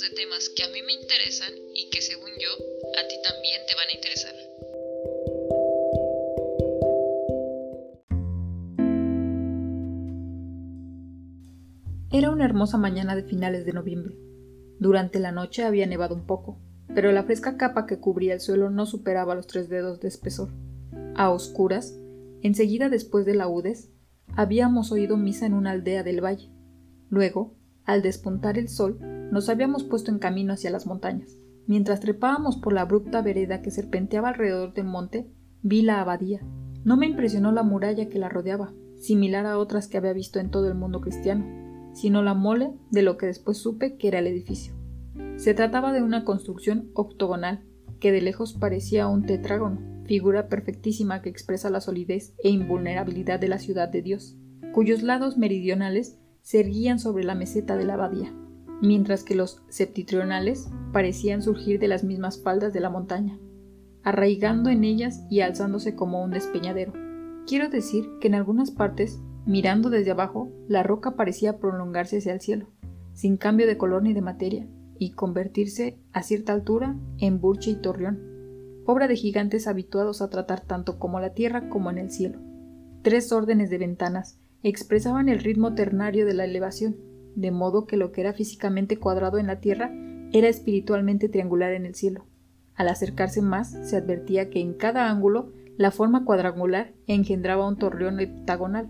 de temas que a mí me interesan y que según yo, a ti también te van a interesar. Era una hermosa mañana de finales de noviembre. Durante la noche había nevado un poco, pero la fresca capa que cubría el suelo no superaba los tres dedos de espesor. A oscuras, enseguida después de laudes, habíamos oído misa en una aldea del valle. Luego, al despuntar el sol, nos habíamos puesto en camino hacia las montañas. Mientras trepábamos por la abrupta vereda que serpenteaba alrededor del monte, vi la abadía. No me impresionó la muralla que la rodeaba, similar a otras que había visto en todo el mundo cristiano sino la mole de lo que después supe que era el edificio. Se trataba de una construcción octogonal, que de lejos parecía un tetrágono, figura perfectísima que expresa la solidez e invulnerabilidad de la ciudad de Dios, cuyos lados meridionales se erguían sobre la meseta de la abadía, mientras que los septentrionales parecían surgir de las mismas faldas de la montaña, arraigando en ellas y alzándose como un despeñadero. Quiero decir que en algunas partes Mirando desde abajo, la roca parecía prolongarse hacia el cielo, sin cambio de color ni de materia, y convertirse, a cierta altura, en burche y torreón, obra de gigantes habituados a tratar tanto como la tierra como en el cielo. Tres órdenes de ventanas expresaban el ritmo ternario de la elevación, de modo que lo que era físicamente cuadrado en la tierra era espiritualmente triangular en el cielo. Al acercarse más, se advertía que en cada ángulo la forma cuadrangular engendraba un torreón heptagonal,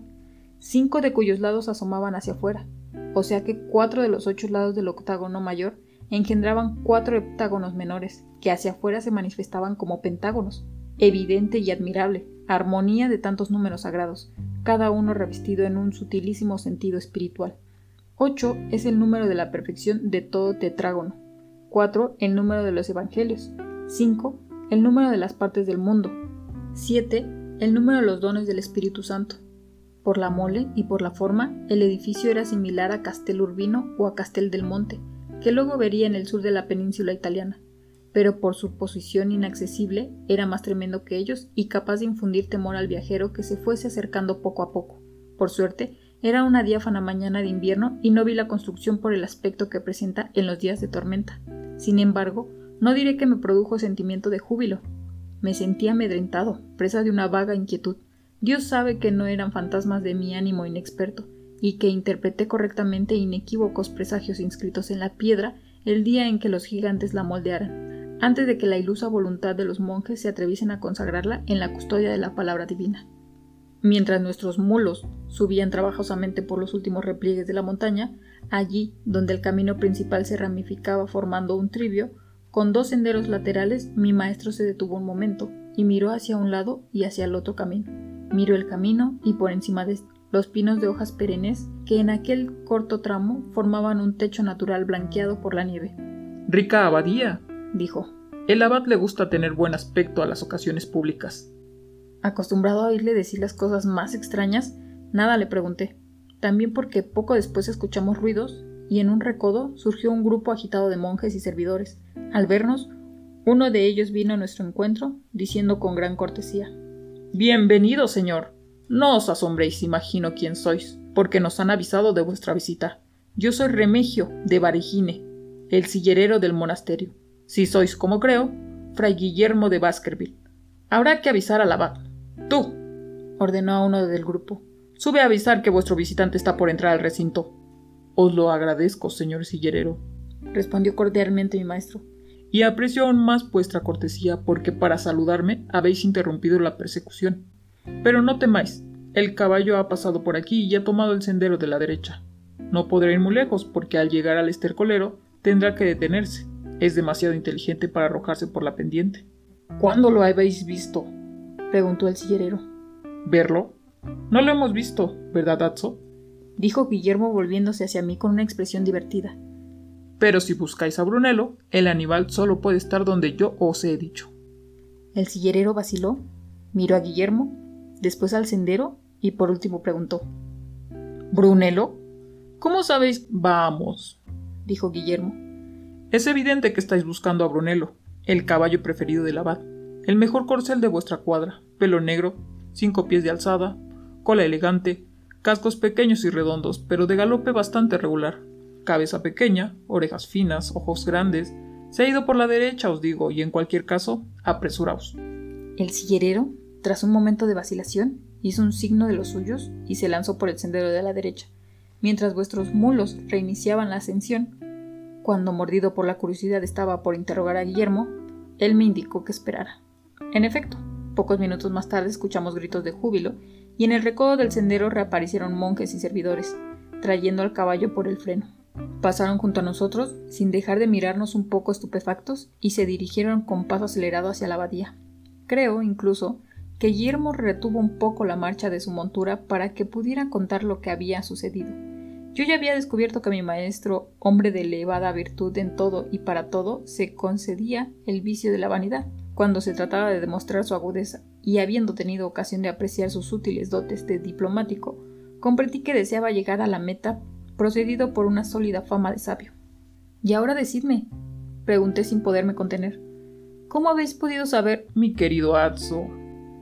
cinco de cuyos lados asomaban hacia afuera, o sea que cuatro de los ocho lados del octágono mayor engendraban cuatro heptágonos menores, que hacia afuera se manifestaban como pentágonos. Evidente y admirable, armonía de tantos números sagrados, cada uno revestido en un sutilísimo sentido espiritual. Ocho es el número de la perfección de todo tetrágono. Cuatro, el número de los evangelios. Cinco, el número de las partes del mundo. Siete, el número de los dones del Espíritu Santo. Por la mole y por la forma, el edificio era similar a Castel Urbino o a Castel del Monte, que luego vería en el sur de la península italiana, pero por su posición inaccesible era más tremendo que ellos y capaz de infundir temor al viajero que se fuese acercando poco a poco. Por suerte, era una diáfana mañana de invierno y no vi la construcción por el aspecto que presenta en los días de tormenta. Sin embargo, no diré que me produjo sentimiento de júbilo. Me sentía amedrentado, presa de una vaga inquietud. Dios sabe que no eran fantasmas de mi ánimo inexperto, y que interpreté correctamente inequívocos presagios inscritos en la piedra el día en que los gigantes la moldearan, antes de que la ilusa voluntad de los monjes se atreviesen a consagrarla en la custodia de la palabra divina. Mientras nuestros mulos subían trabajosamente por los últimos repliegues de la montaña, allí donde el camino principal se ramificaba formando un trivio, con dos senderos laterales, mi maestro se detuvo un momento y miró hacia un lado y hacia el otro camino Miro el camino y por encima de los pinos de hojas perennes que en aquel corto tramo formaban un techo natural blanqueado por la nieve. Rica abadía, dijo. El abad le gusta tener buen aspecto a las ocasiones públicas. Acostumbrado a oírle decir las cosas más extrañas, nada le pregunté. También porque poco después escuchamos ruidos y en un recodo surgió un grupo agitado de monjes y servidores. Al vernos, uno de ellos vino a nuestro encuentro, diciendo con gran cortesía Bienvenido, señor. No os asombréis, imagino quién sois, porque nos han avisado de vuestra visita. Yo soy Remigio, de Barigine, el sillerero del monasterio. Si sois, como creo, fray Guillermo de Baskerville. Habrá que avisar al abad. Tú, ordenó a uno del grupo. Sube a avisar que vuestro visitante está por entrar al recinto. Os lo agradezco, señor sillerero, respondió cordialmente mi maestro y aprecio aún más vuestra cortesía porque para saludarme habéis interrumpido la persecución. Pero no temáis, el caballo ha pasado por aquí y ha tomado el sendero de la derecha. No podrá ir muy lejos porque al llegar al estercolero tendrá que detenerse. Es demasiado inteligente para arrojarse por la pendiente. ¿Cuándo lo habéis visto? Preguntó el sillerero. ¿Verlo? No lo hemos visto, ¿verdad, Atzo? dijo Guillermo volviéndose hacia mí con una expresión divertida. Pero si buscáis a Brunello, el animal solo puede estar donde yo os he dicho. El sillerero vaciló, miró a Guillermo, después al sendero y por último preguntó ¿Brunello? ¿Cómo sabéis? Vamos, dijo Guillermo. Es evidente que estáis buscando a Brunello, el caballo preferido del abad, el mejor corcel de vuestra cuadra, pelo negro, cinco pies de alzada, cola elegante, cascos pequeños y redondos, pero de galope bastante regular, cabeza pequeña, orejas finas, ojos grandes. Se ha ido por la derecha, os digo, y en cualquier caso, apresuraos. El sillerero, tras un momento de vacilación, hizo un signo de los suyos y se lanzó por el sendero de la derecha, mientras vuestros mulos reiniciaban la ascensión. Cuando, mordido por la curiosidad, estaba por interrogar a Guillermo, él me indicó que esperara. En efecto, pocos minutos más tarde escuchamos gritos de júbilo y en el recodo del sendero reaparecieron monjes y servidores, trayendo al caballo por el freno. Pasaron junto a nosotros, sin dejar de mirarnos un poco estupefactos, y se dirigieron con paso acelerado hacia la abadía. Creo, incluso, que Guillermo retuvo un poco la marcha de su montura para que pudiera contar lo que había sucedido. Yo ya había descubierto que mi maestro, hombre de elevada virtud en todo y para todo, se concedía el vicio de la vanidad, cuando se trataba de demostrar su agudeza, y habiendo tenido ocasión de apreciar sus útiles dotes de diplomático, comprendí que deseaba llegar a la meta procedido por una sólida fama de sabio. Y ahora decidme, pregunté sin poderme contener, ¿cómo habéis podido saber? Mi querido Atso,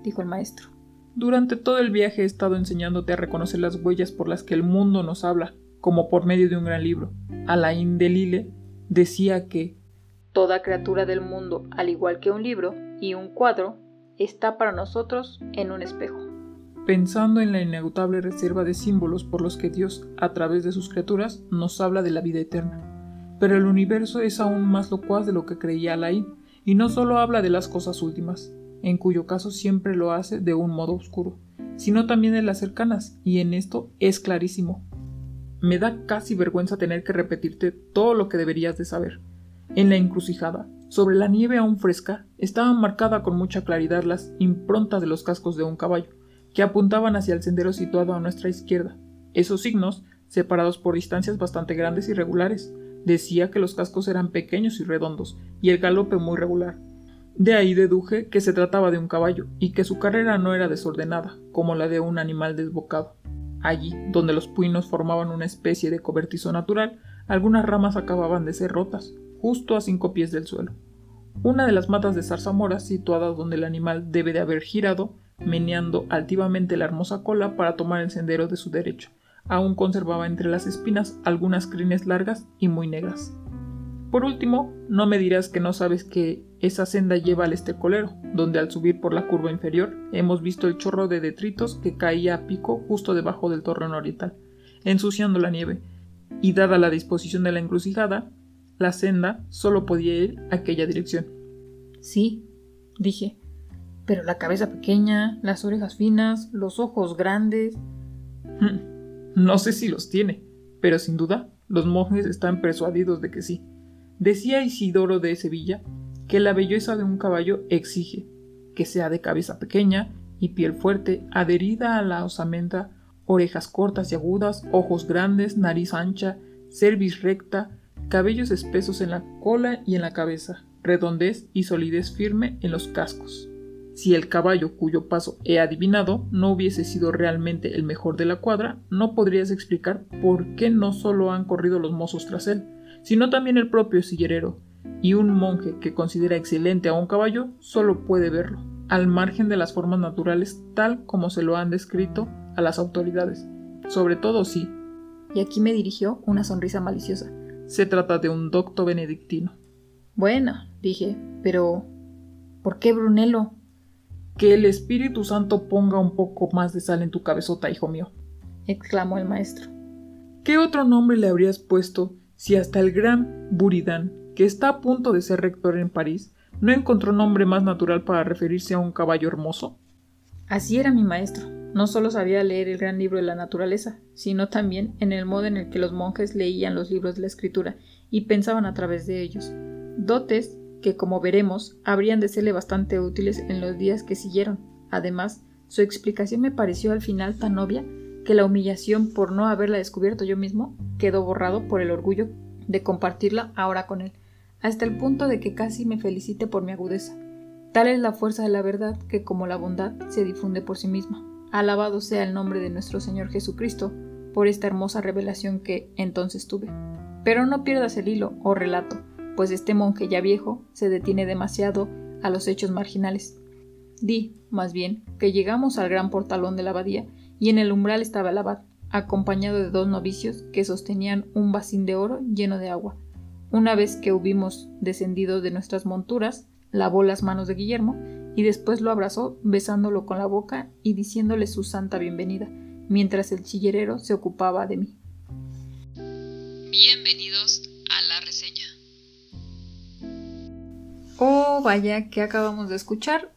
dijo el maestro. Durante todo el viaje he estado enseñándote a reconocer las huellas por las que el mundo nos habla, como por medio de un gran libro. Alain de Lille decía que toda criatura del mundo, al igual que un libro y un cuadro, está para nosotros en un espejo pensando en la inagotable reserva de símbolos por los que Dios, a través de sus criaturas, nos habla de la vida eterna. Pero el universo es aún más locuaz de lo que creía Alain, y no solo habla de las cosas últimas, en cuyo caso siempre lo hace de un modo oscuro, sino también de las cercanas, y en esto es clarísimo. Me da casi vergüenza tener que repetirte todo lo que deberías de saber. En la encrucijada, sobre la nieve aún fresca, estaban marcadas con mucha claridad las improntas de los cascos de un caballo, que apuntaban hacia el sendero situado a nuestra izquierda. Esos signos, separados por distancias bastante grandes y regulares, decía que los cascos eran pequeños y redondos, y el galope muy regular. De ahí deduje que se trataba de un caballo, y que su carrera no era desordenada, como la de un animal desbocado. Allí, donde los puinos formaban una especie de cobertizo natural, algunas ramas acababan de ser rotas, justo a cinco pies del suelo. Una de las matas de zarzamora, situada donde el animal debe de haber girado, meneando altivamente la hermosa cola para tomar el sendero de su derecho. Aún conservaba entre las espinas algunas crines largas y muy negras. Por último, no me dirás que no sabes que esa senda lleva al estercolero, donde al subir por la curva inferior hemos visto el chorro de detritos que caía a pico justo debajo del torreón oriental, ensuciando la nieve, y dada la disposición de la encrucijada, la senda solo podía ir aquella dirección. Sí, dije, pero la cabeza pequeña, las orejas finas, los ojos grandes. Hmm, no sé si los tiene, pero sin duda los monjes están persuadidos de que sí. Decía Isidoro de Sevilla que la belleza de un caballo exige que sea de cabeza pequeña y piel fuerte, adherida a la osamenta, orejas cortas y agudas, ojos grandes, nariz ancha, cerviz recta, cabellos espesos en la cola y en la cabeza, redondez y solidez firme en los cascos. Si el caballo cuyo paso he adivinado no hubiese sido realmente el mejor de la cuadra, no podrías explicar por qué no solo han corrido los mozos tras él, sino también el propio sillerero, y un monje que considera excelente a un caballo solo puede verlo, al margen de las formas naturales tal como se lo han descrito a las autoridades, sobre todo si, y aquí me dirigió una sonrisa maliciosa, se trata de un docto benedictino. Bueno, dije, pero ¿por qué Brunello? Que el Espíritu Santo ponga un poco más de sal en tu cabezota, hijo mío, exclamó el maestro. ¿Qué otro nombre le habrías puesto si hasta el gran Buridan, que está a punto de ser rector en París, no encontró nombre más natural para referirse a un caballo hermoso? Así era mi maestro. No solo sabía leer el gran libro de la naturaleza, sino también en el modo en el que los monjes leían los libros de la escritura y pensaban a través de ellos. Dotes que, como veremos, habrían de serle bastante útiles en los días que siguieron. Además, su explicación me pareció al final tan obvia que la humillación por no haberla descubierto yo mismo quedó borrado por el orgullo de compartirla ahora con él, hasta el punto de que casi me felicite por mi agudeza. Tal es la fuerza de la verdad que como la bondad se difunde por sí misma. Alabado sea el nombre de nuestro Señor Jesucristo por esta hermosa revelación que entonces tuve. Pero no pierdas el hilo o relato, pues este monje ya viejo se detiene demasiado a los hechos marginales. Di, más bien, que llegamos al gran portalón de la abadía y en el umbral estaba el abad, acompañado de dos novicios que sostenían un bacín de oro lleno de agua. Una vez que hubimos descendido de nuestras monturas, lavó las manos de Guillermo y después lo abrazó besándolo con la boca y diciéndole su santa bienvenida, mientras el chillerero se ocupaba de mí. Bienvenidos a la reseña. Oh, vaya, ¿qué acabamos de escuchar?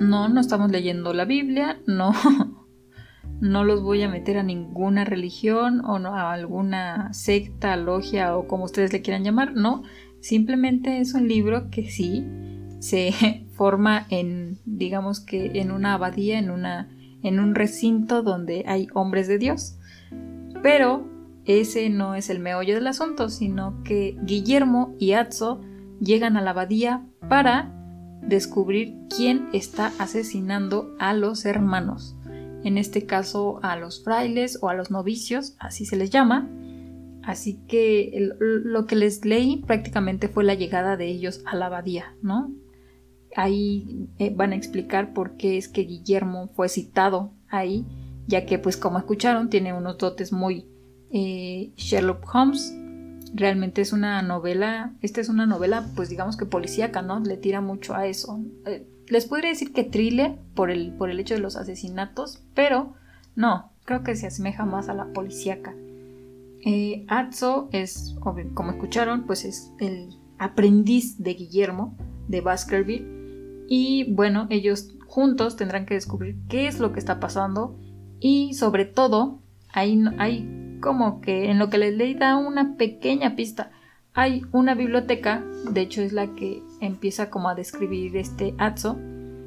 No, no estamos leyendo la Biblia, no, no los voy a meter a ninguna religión o a alguna secta, logia o como ustedes le quieran llamar, no, simplemente es un libro que sí se forma en, digamos que en una abadía, en, una, en un recinto donde hay hombres de Dios. Pero ese no es el meollo del asunto, sino que Guillermo y Atzo llegan a la abadía para descubrir quién está asesinando a los hermanos. En este caso a los frailes o a los novicios, así se les llama. Así que lo que les leí prácticamente fue la llegada de ellos a la abadía, ¿no? Ahí eh, van a explicar por qué es que Guillermo fue citado ahí, ya que pues como escucharon tiene unos dotes muy eh, Sherlock Holmes. Realmente es una novela, esta es una novela pues digamos que policíaca, ¿no? Le tira mucho a eso. Eh, les podría decir que thriller por el, por el hecho de los asesinatos, pero no, creo que se asemeja más a la policíaca. Atzo es, como escucharon, pues es el aprendiz de Guillermo de Baskerville y bueno, ellos juntos tendrán que descubrir qué es lo que está pasando y sobre todo hay, hay como que en lo que les leí da una pequeña pista. Hay una biblioteca, de hecho es la que empieza como a describir este Atzo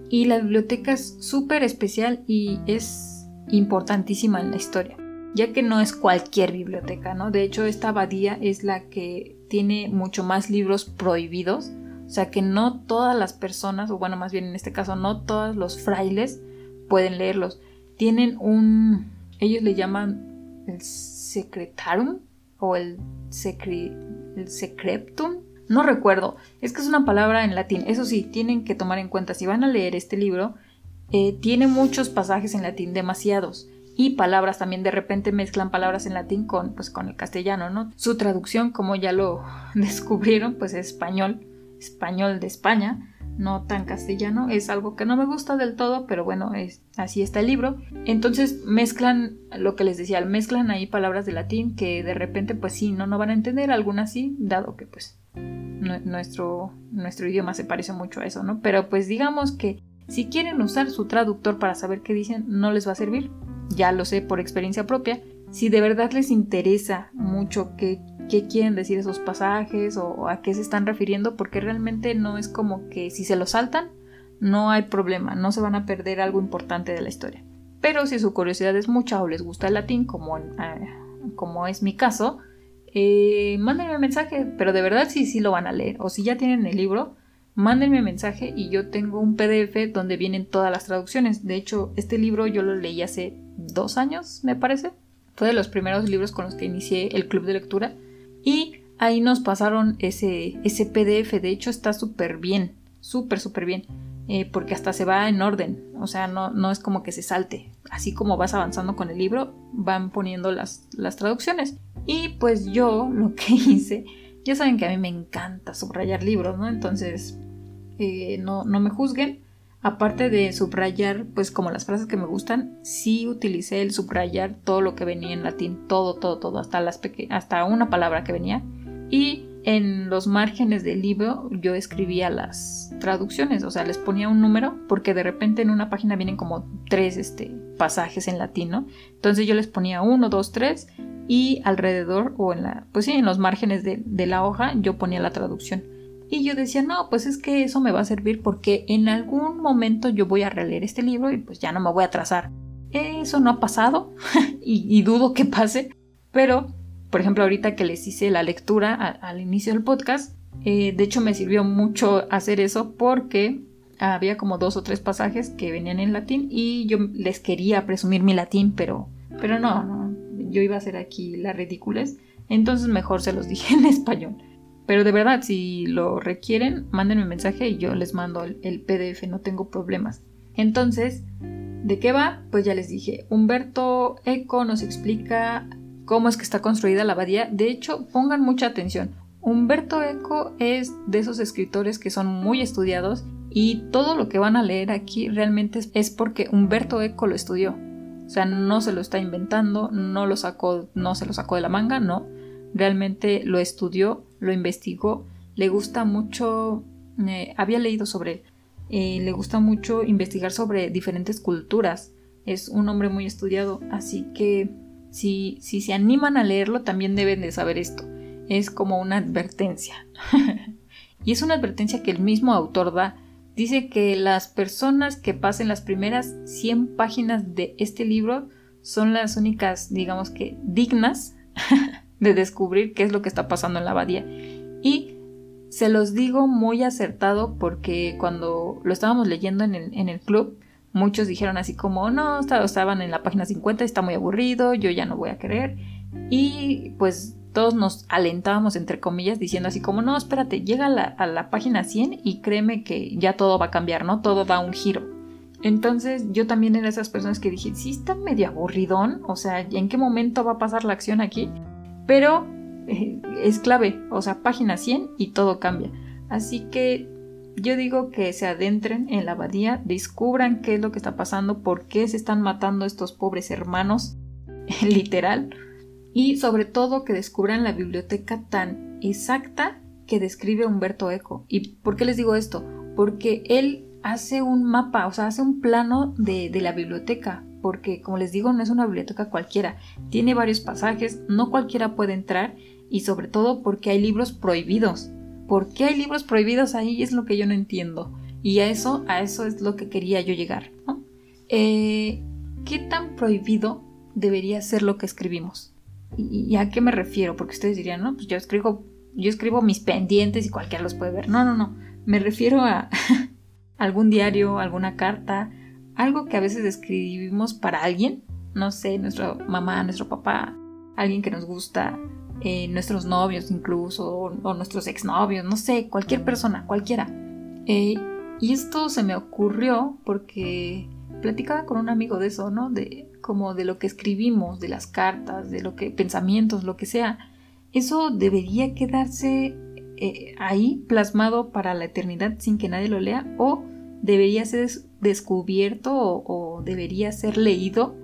y la biblioteca es súper especial y es importantísima en la historia, ya que no es cualquier biblioteca, ¿no? De hecho esta abadía es la que tiene mucho más libros prohibidos o sea que no todas las personas, o bueno, más bien en este caso, no todos los frailes pueden leerlos. Tienen un, ellos le llaman el secretarum o el, el secretum. No recuerdo, es que es una palabra en latín. Eso sí, tienen que tomar en cuenta, si van a leer este libro, eh, tiene muchos pasajes en latín, demasiados y palabras también de repente mezclan palabras en latín con pues con el castellano, ¿no? Su traducción, como ya lo descubrieron, pues es español español de España, no tan castellano, es algo que no me gusta del todo, pero bueno, es, así está el libro. Entonces mezclan lo que les decía, mezclan ahí palabras de latín que de repente pues sí, no, no van a entender, algunas sí, dado que pues nuestro, nuestro idioma se parece mucho a eso, ¿no? Pero pues digamos que si quieren usar su traductor para saber qué dicen, no les va a servir, ya lo sé por experiencia propia. Si de verdad les interesa mucho qué qué quieren decir esos pasajes o a qué se están refiriendo, porque realmente no es como que si se lo saltan, no hay problema, no se van a perder algo importante de la historia. Pero si su curiosidad es mucha o les gusta el latín, como, eh, como es mi caso, eh, mándenme un mensaje, pero de verdad sí, sí lo van a leer. O si ya tienen el libro, mándenme mensaje y yo tengo un PDF donde vienen todas las traducciones. De hecho, este libro yo lo leí hace dos años, me parece. Fue de los primeros libros con los que inicié el club de lectura. Y ahí nos pasaron ese, ese PDF. De hecho, está súper bien. Súper, súper bien. Eh, porque hasta se va en orden. O sea, no, no es como que se salte. Así como vas avanzando con el libro, van poniendo las, las traducciones. Y pues yo lo que hice, ya saben que a mí me encanta subrayar libros, ¿no? Entonces, eh, no, no me juzguen. Aparte de subrayar, pues como las frases que me gustan, sí utilicé el subrayar todo lo que venía en latín, todo, todo, todo, hasta, una palabra que venía. Y en los márgenes del libro yo escribía las traducciones, o sea, les ponía un número, porque de repente en una página vienen como tres este, pasajes en latín, ¿no? Entonces yo les ponía uno, dos, tres, y alrededor, o en la, pues sí, en los márgenes de la hoja, yo ponía la traducción. Y yo decía, no, pues es que eso me va a servir porque en algún momento yo voy a releer este libro y pues ya no me voy a atrasar. Eso no ha pasado y, dudo que pase, pero por ejemplo ahorita que les hice la lectura al inicio del podcast, eh, de hecho me sirvió mucho hacer eso porque había como dos o tres pasajes que venían en latín y yo les quería presumir mi latín, pero, pero no, no, yo iba a hacer aquí la ridiculez, entonces mejor se los dije en español. Pero de verdad, si lo requieren, mándenme un mensaje y yo les mando el, PDF, no tengo problemas. Entonces, ¿De qué va? Pues ya les dije. Humberto Eco nos explica cómo es que está construida la abadía. De hecho, pongan mucha atención. Humberto Eco es de esos escritores que son muy estudiados y todo lo que van a leer aquí realmente es porque Humberto Eco lo estudió. O sea, no se lo está inventando, no lo sacó, no se lo sacó de la manga, no. Realmente lo estudió, lo investigó, le gusta mucho, eh, había leído sobre él, eh, le gusta mucho investigar sobre diferentes culturas. Es un hombre muy estudiado, así que si, si se animan a leerlo también deben de saber esto. Es como una advertencia. y es una advertencia que el mismo autor da Dice que las personas que pasen las primeras 100 páginas de este libro son las únicas, digamos que, dignas de descubrir qué es lo que está pasando en la abadía. Y se los digo muy acertado porque cuando lo estábamos leyendo en el, en el club, muchos dijeron así como, no, estaban en la página 50, está muy aburrido, yo ya no voy a querer. Y pues todos nos alentábamos, entre comillas, diciendo así como, no, espérate, llega a la, página 100 y créeme que ya todo va a cambiar, ¿no? Todo da un giro. Entonces yo también era esas personas que dije, sí está medio aburridón, o sea, ¿en qué momento va a pasar la acción aquí? Pero eh, es clave, o sea, página 100 y todo cambia. Así que yo digo que se adentren en la abadía, descubran qué es lo que está pasando, por qué se están matando estos pobres hermanos, literal y sobre todo que descubran la biblioteca tan exacta que describe Humberto Eco. ¿Y por qué les digo esto? Porque él hace un mapa, o sea, hace un plano de, la biblioteca, porque como les digo, no es una biblioteca cualquiera, tiene varios pasajes, no cualquiera puede entrar y sobre todo porque hay libros prohibidos. ¿Por qué hay libros prohibidos ahí? Es lo que yo no entiendo. Y a eso, a eso es lo que quería yo llegar. Eh, ¿Qué tan prohibido debería ser lo que escribimos? ¿Y, a qué me refiero? Porque ustedes dirían, no, pues yo escribo, yo escribo mis pendientes y cualquiera los puede ver. No, no, no. Me refiero a algún diario, alguna carta, algo que a veces escribimos para alguien, no sé, nuestra mamá, nuestro papá, alguien que nos gusta, eh, nuestros novios incluso, o, nuestros exnovios, no sé, cualquier persona, cualquiera. Eh, y esto se me ocurrió porque platicaba con un amigo de eso, ¿no? De como de lo que escribimos, de las cartas, de lo que pensamientos, lo que sea, eso debería quedarse eh, ahí plasmado para la eternidad sin que nadie lo lea o debería ser descubierto o, debería ser leído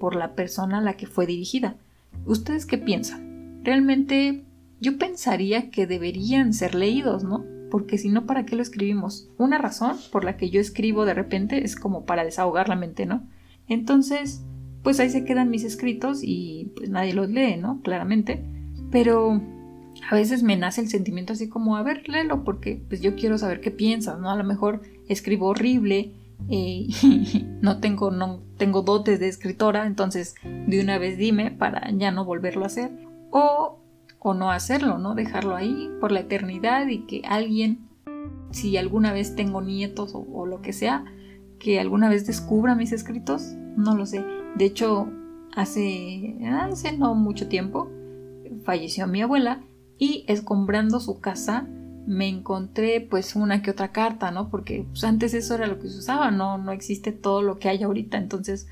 por la persona a la que fue dirigida. ¿Ustedes qué piensan? Realmente yo pensaría que deberían ser leídos, ¿no? Porque si no, ¿para qué lo escribimos? Una razón por la que yo escribo de repente es como para desahogar la mente, ¿no? Entonces, pues ahí se quedan mis escritos y pues nadie los lee, ¿no? Claramente. Pero a veces me nace el sentimiento así como, a ver, léelo, porque pues yo quiero saber qué piensas, ¿no? A lo mejor escribo horrible, no tengo, no tengo dotes de escritora, entonces de una vez dime para ya no volverlo a hacer. O, o no hacerlo, ¿no? Dejarlo ahí por la eternidad y que alguien, si alguna vez tengo nietos o, o lo que sea, que alguna vez descubra mis escritos, no lo sé. De hecho, hace, hace no mucho tiempo falleció mi abuela y escombrando su casa me encontré pues una que otra carta, ¿no? Porque pues, antes eso era lo que se usaba, no, no existe todo lo que hay ahorita, entonces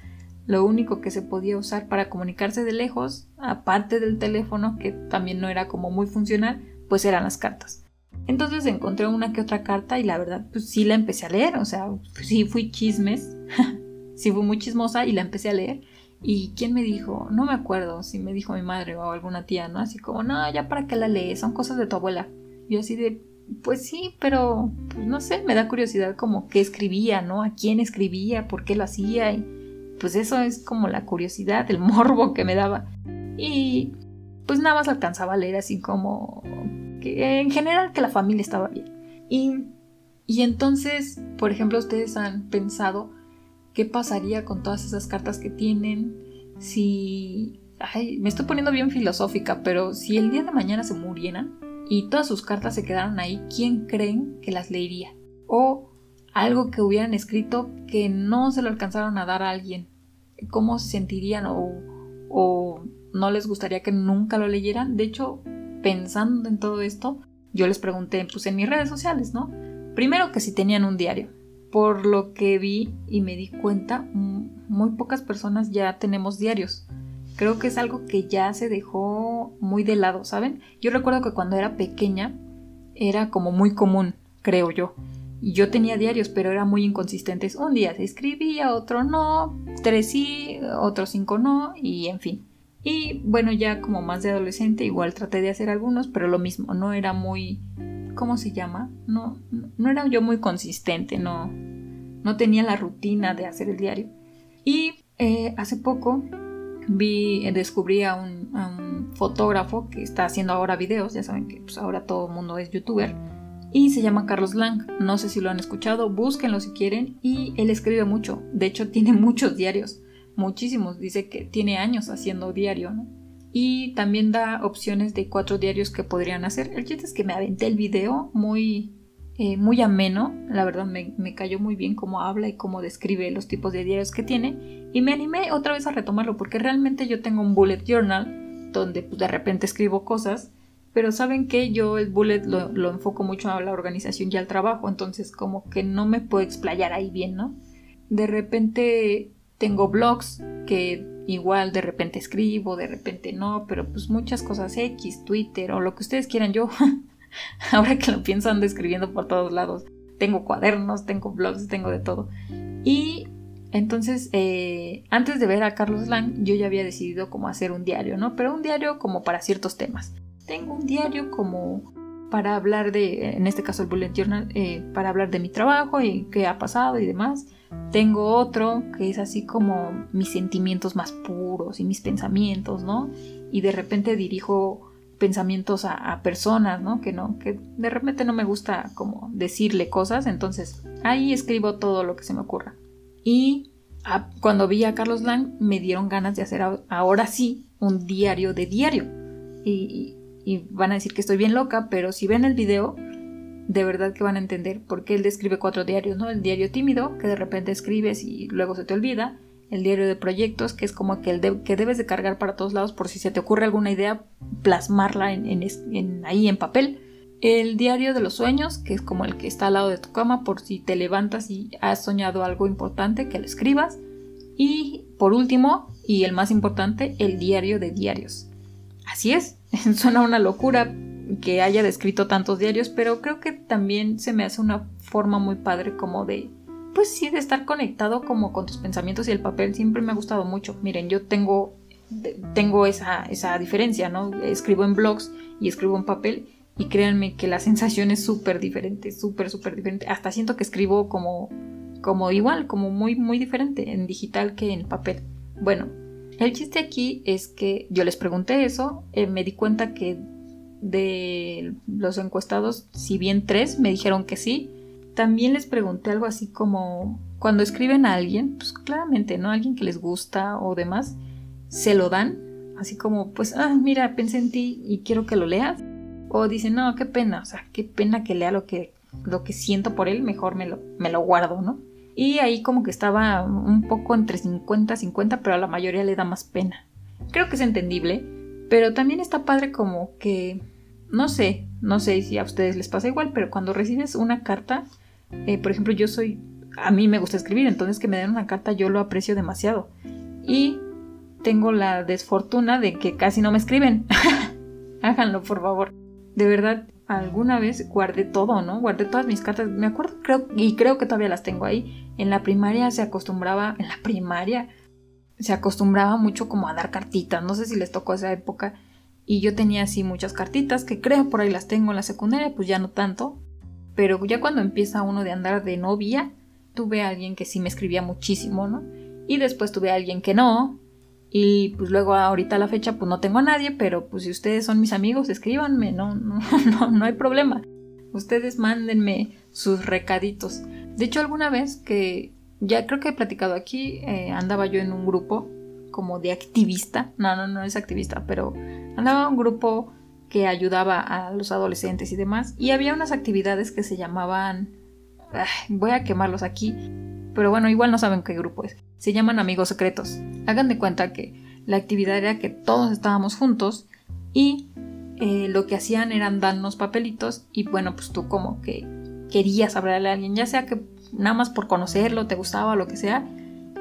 lo único que se podía usar para comunicarse de lejos, aparte del teléfono, que también no era como muy funcional, pues eran las cartas. Entonces encontré una que otra carta y la verdad pues sí la empecé a leer, o sea, sí fui chismes sí fue muy chismosa y la empecé a leer. ¿Y quién me dijo? No me acuerdo si me dijo mi madre o alguna tía, ¿no? Así como, no, ya para qué la lees, son cosas de tu abuela. Yo así de, pues sí, pero pues no sé, me da curiosidad como qué escribía, ¿no? A quién escribía, por qué lo hacía. Y pues eso es como la curiosidad, el morbo que me daba. Y pues nada más alcanzaba a leer así como que en general que la familia estaba bien. Y, y entonces, por ejemplo, ustedes han pensado qué pasaría con todas esas cartas que tienen, si... Ay, me estoy poniendo bien filosófica, pero si el día de mañana se murieran y todas sus cartas se quedaran ahí, ¿quién creen que las leería? O algo que hubieran escrito que no se lo alcanzaron a dar a alguien, ¿cómo se sentirían o, o no les gustaría que nunca lo leyeran? De hecho, pensando en todo esto, yo les pregunté pues en mis redes sociales, ¿no? Primero que si tenían un diario, por lo que vi y me di cuenta, muy pocas personas ya tenemos diarios. Creo que es algo que ya se dejó muy de lado, ¿saben? Yo recuerdo que cuando era pequeña era como muy común, creo yo. Yo tenía diarios, pero eran muy inconsistentes. Un día se escribía, otro no, tres sí, otros cinco no, y en fin. Y bueno, ya como más de adolescente, igual traté de hacer algunos, pero lo mismo, no era muy. ¿Cómo se llama? No, no era yo muy consistente, no, no tenía la rutina de hacer el diario. Y eh, hace poco vi, descubrí a un, fotógrafo que está haciendo ahora videos, ya saben que pues, ahora todo el mundo es youtuber, y se llama Carlos Lang, no sé si lo han escuchado, búsquenlo si quieren, y él escribe mucho, de hecho tiene muchos diarios, muchísimos, dice que tiene años haciendo diario, ¿no? Y también da opciones de cuatro diarios que podrían hacer. El chiste es que me aventé el video muy, eh, muy ameno, la verdad me, cayó muy bien cómo habla y cómo describe los tipos de diarios que tiene y me animé otra vez a retomarlo porque realmente yo tengo un bullet journal donde pues, de repente escribo cosas, pero saben que yo el bullet lo, lo, enfoco mucho a la organización y al trabajo, entonces como que no me puedo explayar ahí bien, ¿no? De repente tengo blogs que igual de repente escribo, de repente no, pero pues muchas cosas X, Twitter o lo que ustedes quieran yo. Ahora que lo pienso ando escribiendo por todos lados. Tengo cuadernos, tengo blogs, tengo de todo. Y entonces, eh, antes de ver a Carlos Lang, yo ya había decidido cómo hacer un diario, ¿no? Pero un diario como para ciertos temas. Tengo un diario como para hablar de, en este caso el bullet journal, eh, para hablar de mi trabajo y qué ha pasado y demás. Tengo otro que es así como mis sentimientos más puros y mis pensamientos, ¿no? Y de repente dirijo pensamientos a, personas, ¿no? Que no, que de repente no me gusta como decirle cosas, entonces ahí escribo todo lo que se me ocurra. Y cuando vi a Carlos Lang me dieron ganas de hacer ahora sí un diario de diario. Y, van a decir que estoy bien loca, pero si ven el video, de verdad que van a entender por qué él describe cuatro diarios, ¿no? El diario tímido, que de repente escribes y luego se te olvida el diario de proyectos, que es como aquel que debes de cargar para todos lados por si se te ocurre alguna idea, plasmarla ahí en papel. El diario de los sueños, que es como el que está al lado de tu cama por si te levantas y has soñado algo importante, que lo escribas. Y por último, y el más importante, el diario de diarios. Así es, suena una locura que haya descrito tantos diarios, pero creo que también se me hace una forma muy padre como de pues sí, de estar conectado como con tus pensamientos y el papel siempre me ha gustado mucho. Miren, yo tengo, tengo esa, esa diferencia, ¿no? Escribo en blogs y escribo en papel y créanme que la sensación es súper diferente, súper, súper diferente. Hasta siento que escribo como, como igual, como muy, muy diferente en digital que en papel. Bueno, el chiste aquí es que yo les pregunté eso, eh, me di cuenta que de los encuestados, si bien tres me dijeron que sí, también les pregunté algo así como cuando escriben a alguien, pues claramente, ¿no? Alguien que les gusta o demás, se lo dan, así como, pues, ah, mira, pensé en ti y quiero que lo leas. O dicen, no, qué pena, o sea, qué pena que lea lo que, lo que siento por él, mejor me lo, me lo guardo, ¿no? Y ahí como que estaba un poco entre 50 50, pero a la mayoría le da más pena. Creo que es entendible, pero también está padre como que, no sé, no sé si a ustedes les pasa igual, pero cuando recibes una carta, eh, por ejemplo, yo soy, a mí me gusta escribir, entonces que me den una carta yo lo aprecio demasiado. Y tengo la desfortuna de que casi no me escriben. Háganlo, por favor. De verdad, alguna vez guardé todo, ¿no? Guardé todas mis cartas. Me acuerdo, creo, y creo que todavía las tengo ahí. En la primaria se acostumbraba, en la primaria se acostumbraba mucho como a dar cartitas. No sé si les tocó esa época. Y yo tenía así muchas cartitas que creo por ahí las tengo en la secundaria, pues ya no tanto pero ya cuando empieza uno de andar de novia, tuve a alguien que sí me escribía muchísimo, ¿no? Y después tuve a alguien que no. Y pues luego ahorita a la fecha pues no tengo a nadie, pero pues si ustedes son mis amigos, escríbanme, no, no, no, no hay problema. Ustedes mándenme sus recaditos. De hecho, alguna vez que ya creo que he platicado aquí, eh, andaba yo en un grupo como de activista. No, no, no es activista, pero andaba en un grupo que ayudaba a los adolescentes y demás. Y había unas actividades que se llamaban... voy a quemarlos aquí, pero bueno, igual no saben qué grupo es. Se llaman amigos secretos. Hagan de cuenta que la actividad era que todos estábamos juntos y eh, lo que hacían eran darnos papelitos y bueno, pues tú como que querías hablarle a alguien, ya sea que nada más por conocerlo, te gustaba, lo que sea,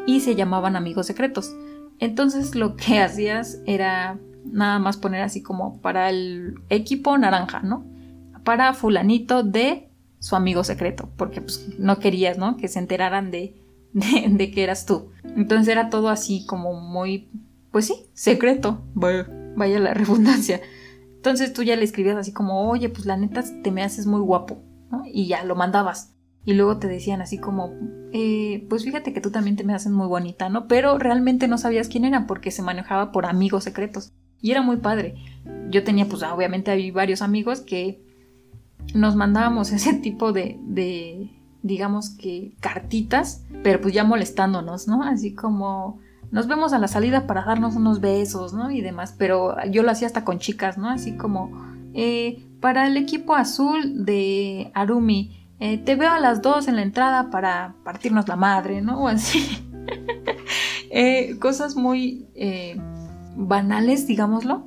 y se llamaban amigos secretos. Entonces lo que hacías era nada más poner así como para el equipo naranja, ¿no? Para fulanito de su amigo secreto, porque pues no querías, ¿no? Que se enteraran de, de, que eras tú. Entonces era todo así como muy, pues sí, secreto, vaya, la redundancia. Entonces tú ya le escribías así como, oye, pues la neta te me haces muy guapo, ¿no? Y ya lo mandabas. Y luego te decían así como, eh, pues fíjate que tú también te me haces muy bonita, ¿no? Pero realmente no sabías quién era porque se manejaba por amigos secretos. Y era muy padre. Yo tenía, pues obviamente había varios amigos que nos mandábamos ese tipo de, de, digamos que, cartitas, pero pues ya molestándonos, ¿no? Así como, nos vemos a la salida para darnos unos besos, ¿no? Y demás, pero yo lo hacía hasta con chicas, ¿no? Así como, eh, para el equipo azul de Arumi, eh, te veo a las dos en la entrada para partirnos la madre, ¿no? O así. Eh, cosas muy banales, digámoslo,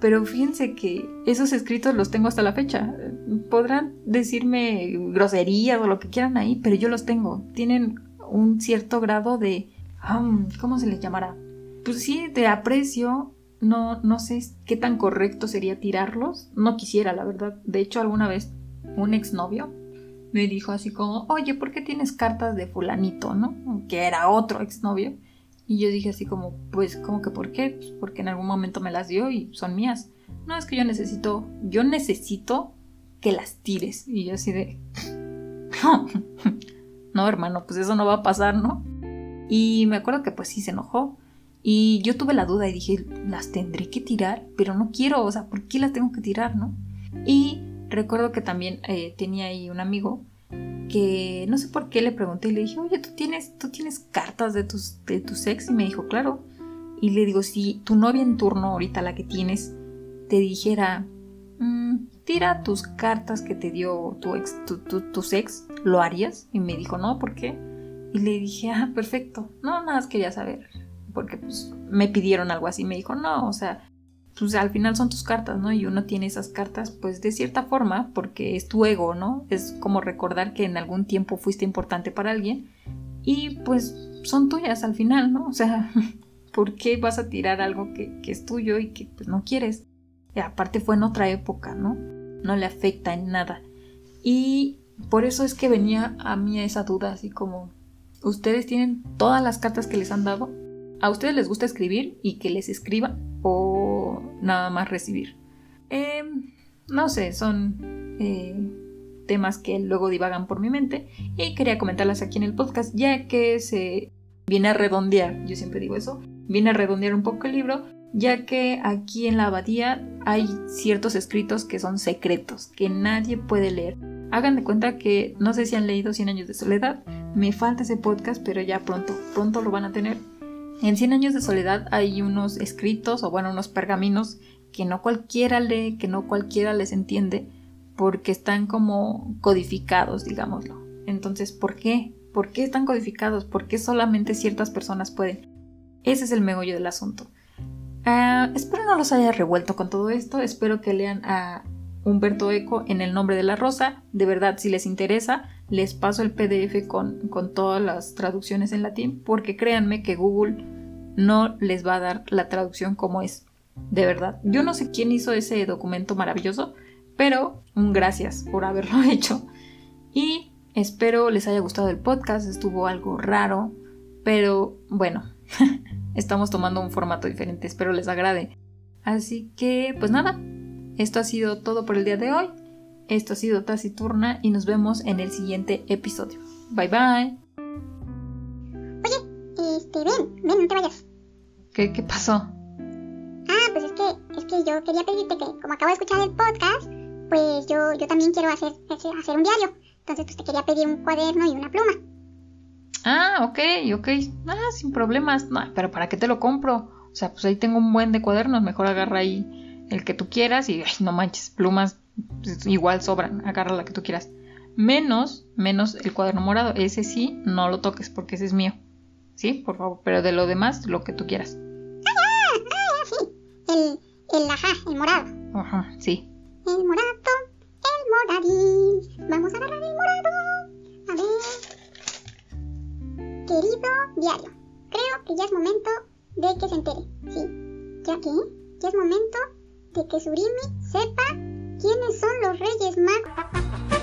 pero fíjense que esos escritos los tengo hasta la fecha. Podrán decirme groserías o lo que quieran ahí, pero yo los tengo. Tienen un cierto grado de... ¿Cómo se les llamará? Pues sí, de aprecio. No, no sé qué tan correcto sería tirarlos. No quisiera, la verdad. De hecho, alguna vez un exnovio me dijo así como, oye, ¿por qué tienes cartas de fulanito, no? Que era otro exnovio. Y yo dije así como, pues, ¿cómo que por qué? Pues porque en algún momento me las dio y son mías. No, es que yo necesito, yo necesito que las tires. Y yo así de... no, hermano, pues eso no va a pasar, ¿no? Y me acuerdo que pues sí se enojó. Y yo tuve la duda y dije, las tendré que tirar, pero no quiero, o sea, ¿por qué las tengo que tirar, no? Y recuerdo que también eh, tenía ahí un amigo que no sé por qué le pregunté y le dije, oye, ¿tú tienes, tú tienes cartas de tus, de ex? Y me dijo, claro. Y le digo, si tu novia en turno, ahorita la que tienes, te dijera, mm, tira tus cartas que te dio tu ex, tu, tu, ex, ¿lo harías? Y me dijo, no, ¿por qué? Y le dije, ah, perfecto. No, nada más quería saber. Porque pues me pidieron algo así. Me dijo, no, o sea, pues al final son tus cartas, ¿no? Y uno tiene esas cartas, pues de cierta forma, porque es tu ego, ¿no? Es como recordar que en algún tiempo fuiste importante para alguien y pues son tuyas al final, ¿no? O sea, ¿por qué vas a tirar algo que, es tuyo y que pues no quieres? Y aparte fue en otra época, ¿no? No le afecta en nada. Y por eso es que venía a mí esa duda, así como, ¿ustedes tienen todas las cartas que les han dado? ¿A ustedes les gusta escribir y que les escriban? O nada más recibir. Em, no sé, son eh, temas que luego divagan por mi mente y quería comentarlas aquí en el podcast ya que se viene a redondear, yo siempre digo eso, viene a redondear un poco el libro ya que aquí en la abadía hay ciertos escritos que son secretos, que nadie puede leer. Hagan de cuenta que no sé si han leído Cien años de soledad, me falta ese podcast, pero ya pronto, pronto lo van a tener. En Cien años de soledad hay unos escritos o bueno, unos pergaminos que no cualquiera lee, que no cualquiera les entiende, porque están como codificados, digámoslo. Entonces, ¿por qué? ¿Por qué están codificados? ¿Por qué solamente ciertas personas pueden? Ese es el megollo del asunto. Ah, espero no los haya revuelto con todo esto. Espero que lean a Humberto Eco en El nombre de la rosa. De verdad, si les interesa, les paso el PDF con, con todas las traducciones en latín, porque créanme que Google no les va a dar la traducción como es. De verdad. Yo no sé quién hizo ese documento maravilloso, pero un gracias por haberlo hecho. Y espero les haya gustado el podcast. Estuvo algo raro, pero bueno, estamos tomando un formato diferente. Espero les agrade. Así que, pues nada, esto ha sido todo por el día de hoy. Esto ha sido Taciturna y nos vemos en el siguiente episodio. Bye bye. Oye, este, ven, ven, no te vayas. ¿Qué, qué pasó? Ah, pues es que, es que yo quería pedirte que, como acabo de escuchar el podcast, pues yo, yo también quiero hacer, hacer un diario. Entonces, pues te quería pedir un cuaderno y una pluma. Ah, ok, ok. Ah, sin problemas. No, pero ¿para qué te lo compro? O sea, pues ahí tengo un buen de cuadernos. Mejor agarra ahí el que tú quieras y ay, no manches, plumas pues, igual sobran, agarra la que tú quieras. Menos, menos el cuaderno morado. Ese sí, no lo toques porque ese es mío. ¿Sí? Por favor. Pero de lo demás, lo que tú quieras. Ah, ah, sí. El, el, ajá, el morado. Ajá, sí. El morado, el moradín. Vamos a agarrar el morado. A ver. Querido diario, creo que ya es momento de que se entere. Sí. ¿Ya qué? Ya es momento de que Surimi sepa ¿Quiénes son los Reyes Magos?